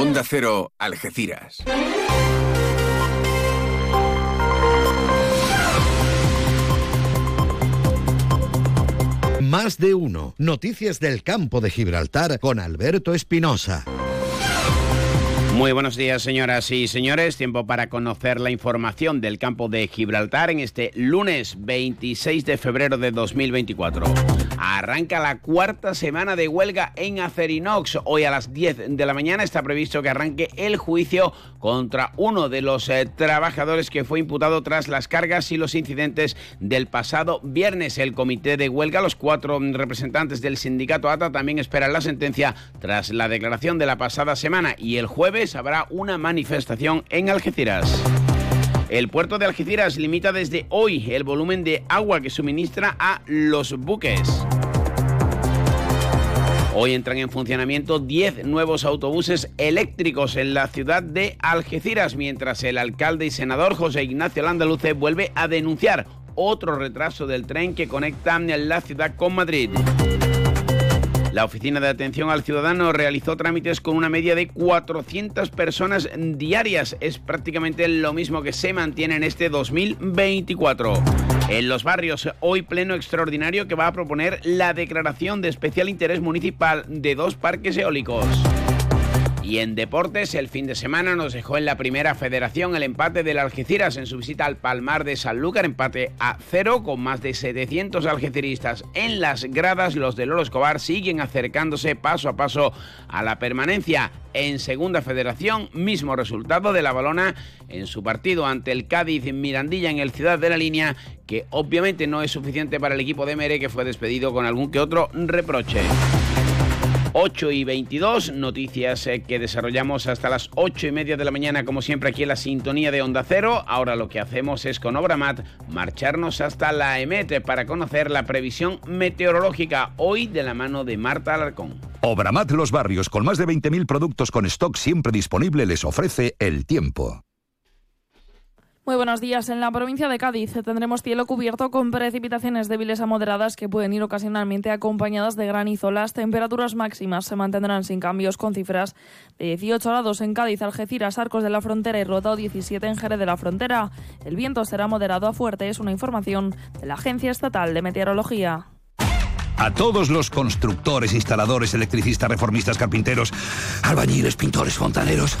Onda Cero, Algeciras. Más de uno. Noticias del campo de Gibraltar con Alberto Espinosa. Muy buenos días, señoras y señores. Tiempo para conocer la información del campo de Gibraltar en este lunes 26 de febrero de 2024. Arranca la cuarta semana de huelga en Acerinox. Hoy a las 10 de la mañana está previsto que arranque el juicio contra uno de los eh, trabajadores que fue imputado tras las cargas y los incidentes del pasado viernes. El comité de huelga, los cuatro representantes del sindicato ATA, también esperan la sentencia tras la declaración de la pasada semana y el jueves habrá una manifestación en Algeciras. El puerto de Algeciras limita desde hoy el volumen de agua que suministra a los buques. Hoy entran en funcionamiento 10 nuevos autobuses eléctricos en la ciudad de Algeciras, mientras el alcalde y senador José Ignacio Landaluce vuelve a denunciar otro retraso del tren que conecta la ciudad con Madrid. La Oficina de Atención al Ciudadano realizó trámites con una media de 400 personas diarias. Es prácticamente lo mismo que se mantiene en este 2024. En los barrios, hoy pleno extraordinario que va a proponer la declaración de especial interés municipal de dos parques eólicos. Y en deportes, el fin de semana nos dejó en la primera federación el empate del Algeciras en su visita al Palmar de Sanlúcar, empate a cero con más de 700 algeciristas en las gradas. Los de Lolo Escobar siguen acercándose paso a paso a la permanencia en segunda federación. Mismo resultado de la balona en su partido ante el Cádiz Mirandilla en el Ciudad de la Línea, que obviamente no es suficiente para el equipo de Mere que fue despedido con algún que otro reproche. 8 y 22, noticias eh, que desarrollamos hasta las 8 y media de la mañana, como siempre aquí en la sintonía de Onda Cero. Ahora lo que hacemos es con Obramat marcharnos hasta la EMET para conocer la previsión meteorológica hoy de la mano de Marta Alarcón. Obramat Los Barrios, con más de 20.000 productos con stock siempre disponible, les ofrece el tiempo. Muy buenos días. En la provincia de Cádiz tendremos cielo cubierto con precipitaciones débiles a moderadas que pueden ir ocasionalmente acompañadas de granizo. Las temperaturas máximas se mantendrán sin cambios con cifras de 18 grados en Cádiz, Algeciras, Arcos de la Frontera y Rota 17 en Jerez de la Frontera. El viento será moderado a fuerte, es una información de la Agencia Estatal de Meteorología. A todos los constructores, instaladores, electricistas, reformistas, carpinteros, albañiles, pintores, fontaneros.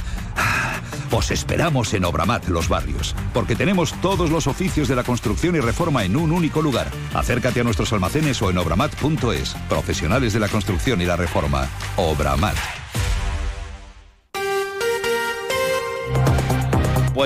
Os esperamos en Obramat Los Barrios, porque tenemos todos los oficios de la construcción y reforma en un único lugar. Acércate a nuestros almacenes o en obramat.es. Profesionales de la construcción y la reforma. Obramat.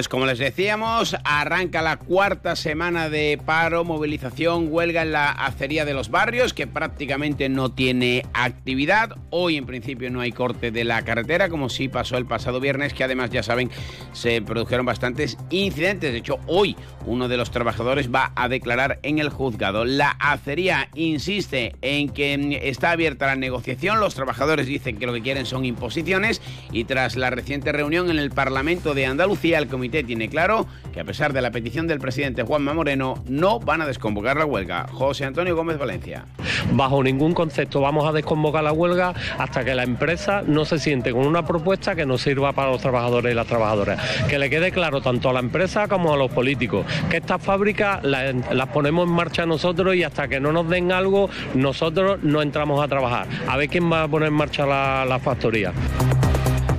Pues como les decíamos, arranca la cuarta semana de paro, movilización, huelga en la acería de los barrios, que prácticamente no tiene actividad. Hoy en principio no hay corte de la carretera, como sí pasó el pasado viernes, que además ya saben, se produjeron bastantes incidentes. De hecho, hoy uno de los trabajadores va a declarar en el juzgado. La acería insiste en que está abierta la negociación, los trabajadores dicen que lo que quieren son imposiciones y tras la reciente reunión en el Parlamento de Andalucía, el comité tiene claro que a pesar de la petición del presidente Juanma Moreno, no van a desconvocar la huelga. José Antonio Gómez Valencia. Bajo ningún concepto vamos a desconvocar la huelga hasta que la empresa no se siente con una propuesta que nos sirva para los trabajadores y las trabajadoras. Que le quede claro tanto a la empresa como a los políticos que estas fábricas las, ponemos en marcha nosotros y hasta que no nos den algo, nosotros no entramos a trabajar. A ver quién va a poner en marcha la, la factoría.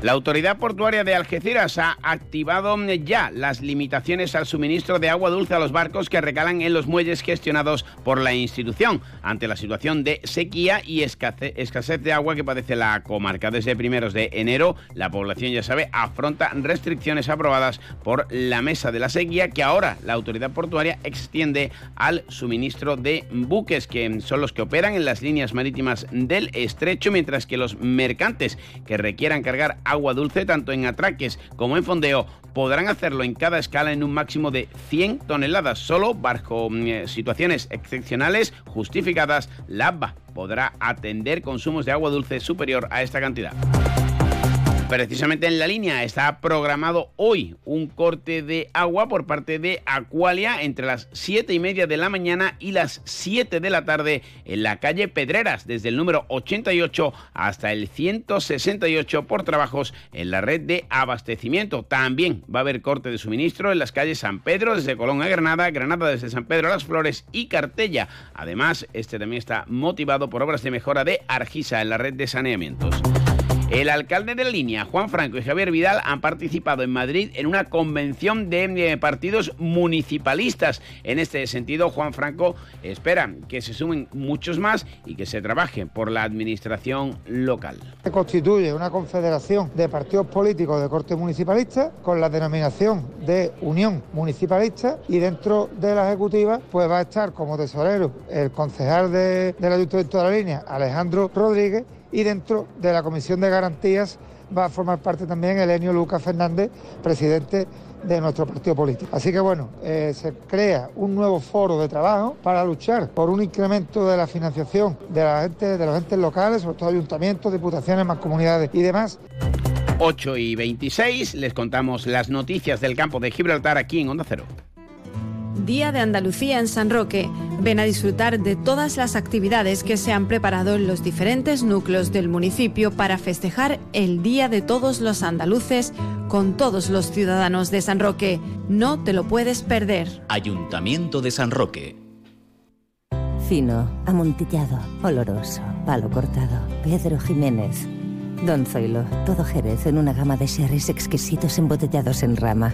La autoridad portuaria de Algeciras ha activado ya las limitaciones al suministro de agua dulce a los barcos que recalan en los muelles gestionados por la institución ante la situación de sequía y escasez de agua que padece la comarca. Desde primeros de enero, la población, ya sabe, afronta restricciones aprobadas por la Mesa de la Sequía que ahora la autoridad portuaria extiende al suministro de buques que son los que operan en las líneas marítimas del estrecho, mientras que los mercantes que requieran cargar agua dulce tanto en atraques como en fondeo podrán hacerlo en cada escala en un máximo de 100 toneladas. Solo bajo mm, eh, situaciones excepcionales justificadas, la ABA podrá atender consumos de agua dulce superior a esta cantidad. Precisamente en la línea está programado hoy un corte de agua por parte de Acualia entre las 7 y media de la mañana y las 7 de la tarde en la calle Pedreras, desde el número 88 hasta el 168 por trabajos en la red de abastecimiento. También va a haber corte de suministro en las calles San Pedro desde Colón a Granada, Granada desde San Pedro a Las Flores y Cartella. Además, este también está motivado por obras de mejora de Argisa en la red de saneamientos. El alcalde de línea, Juan Franco y Javier Vidal, han participado en Madrid en una convención de eh, partidos municipalistas. En este sentido, Juan Franco espera que se sumen muchos más y que se trabaje por la administración local. Se constituye una confederación de partidos políticos de corte municipalista con la denominación de Unión Municipalista y dentro de la ejecutiva pues va a estar como tesorero el concejal de, del Ayuntamiento de la Línea, Alejandro Rodríguez, y dentro de la Comisión de Garantías va a formar parte también Elenio Lucas Fernández, presidente de nuestro partido político. Así que bueno, eh, se crea un nuevo foro de trabajo para luchar por un incremento de la financiación de la gente, de los entes locales, sobre todo ayuntamientos, diputaciones, más comunidades y demás. 8 y 26 les contamos las noticias del campo de Gibraltar aquí en Onda Cero. Día de Andalucía en San Roque. Ven a disfrutar de todas las actividades que se han preparado en los diferentes núcleos del municipio para festejar el Día de todos los andaluces con todos los ciudadanos de San Roque. No te lo puedes perder. Ayuntamiento de San Roque. Fino, amontillado, oloroso, palo cortado. Pedro Jiménez. Don Zoilo, todo Jerez en una gama de sherries exquisitos embotellados en rama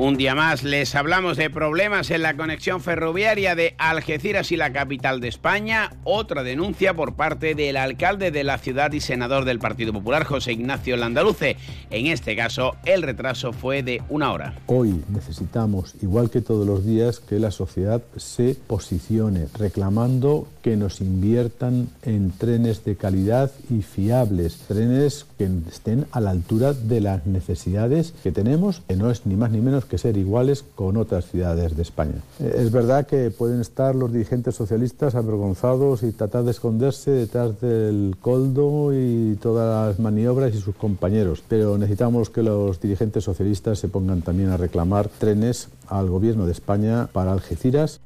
Un día más les hablamos de problemas en la conexión ferroviaria de Algeciras y la capital de España. Otra denuncia por parte del alcalde de la ciudad y senador del Partido Popular, José Ignacio Landaluce. En este caso, el retraso fue de una hora. Hoy necesitamos, igual que todos los días, que la sociedad se posicione reclamando que nos inviertan en trenes de calidad y fiables, trenes que estén a la altura de las necesidades que tenemos, que no es ni más ni menos que ser iguales con otras ciudades de España. Es verdad que pueden estar los dirigentes socialistas avergonzados y tratar de esconderse detrás del coldo y todas las maniobras y sus compañeros, pero necesitamos que los dirigentes socialistas se pongan también a reclamar trenes al gobierno de España para Algeciras.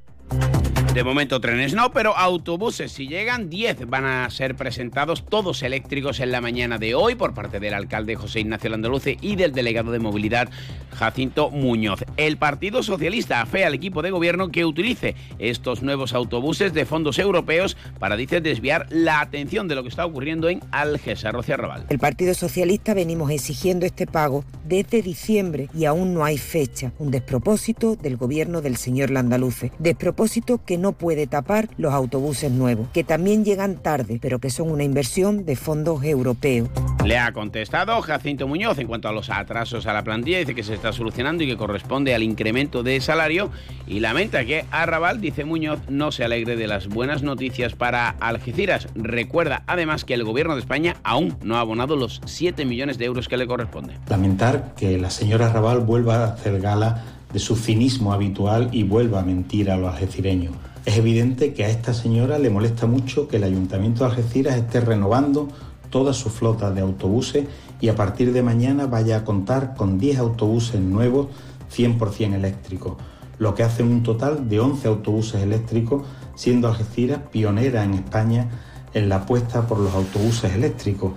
De momento trenes no, pero autobuses si llegan 10 van a ser presentados todos eléctricos en la mañana de hoy por parte del alcalde José Ignacio Landaluce y del delegado de movilidad Jacinto Muñoz. El Partido Socialista afea al equipo de gobierno que utilice estos nuevos autobuses de fondos europeos para, dice, desviar la atención de lo que está ocurriendo en Algesa, Rocío Arrabal. El Partido Socialista venimos exigiendo este pago desde diciembre y aún no hay fecha. Un despropósito del gobierno del señor Landaluce. Despropósito que no puede tapar los autobuses nuevos, que también llegan tarde, pero que son una inversión de fondos europeos. Le ha contestado Jacinto Muñoz en cuanto a los atrasos a la plantilla, dice que se está solucionando y que corresponde al incremento de salario y lamenta que Arrabal, dice Muñoz, no se alegre de las buenas noticias para Algeciras. Recuerda además que el gobierno de España aún no ha abonado los 7 millones de euros que le corresponde. Lamentar que la señora Arrabal vuelva a hacer gala de su cinismo habitual y vuelva a mentir a los algecireños. Es evidente que a esta señora le molesta mucho que el Ayuntamiento de Algeciras esté renovando toda su flota de autobuses y a partir de mañana vaya a contar con 10 autobuses nuevos 100% eléctricos, lo que hace un total de 11 autobuses eléctricos, siendo Algeciras pionera en España en la apuesta por los autobuses eléctricos.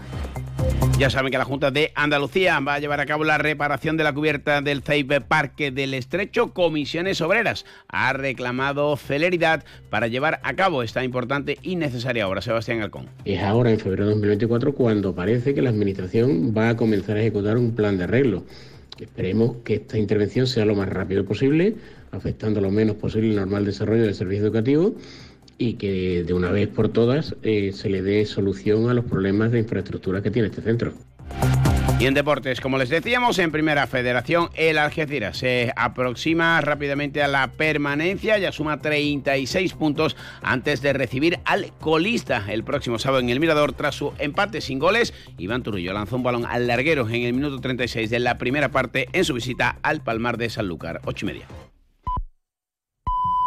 Ya saben que la Junta de Andalucía va a llevar a cabo la reparación de la cubierta del CEIP Parque del Estrecho. Comisiones Obreras ha reclamado celeridad para llevar a cabo esta importante y necesaria obra. Sebastián Alcón. Es ahora, en febrero de 2024, cuando parece que la Administración va a comenzar a ejecutar un plan de arreglo. Esperemos que esta intervención sea lo más rápido posible, afectando lo menos posible el normal desarrollo del servicio educativo y que de una vez por todas eh, se le dé solución a los problemas de infraestructura que tiene este centro. Y en deportes, como les decíamos, en Primera Federación, el Algeciras se aproxima rápidamente a la permanencia, ya suma 36 puntos antes de recibir al colista el próximo sábado en el Mirador tras su empate sin goles. Iván Turrillo lanzó un balón al larguero en el minuto 36 de la primera parte en su visita al Palmar de Sanlúcar. 8 y media.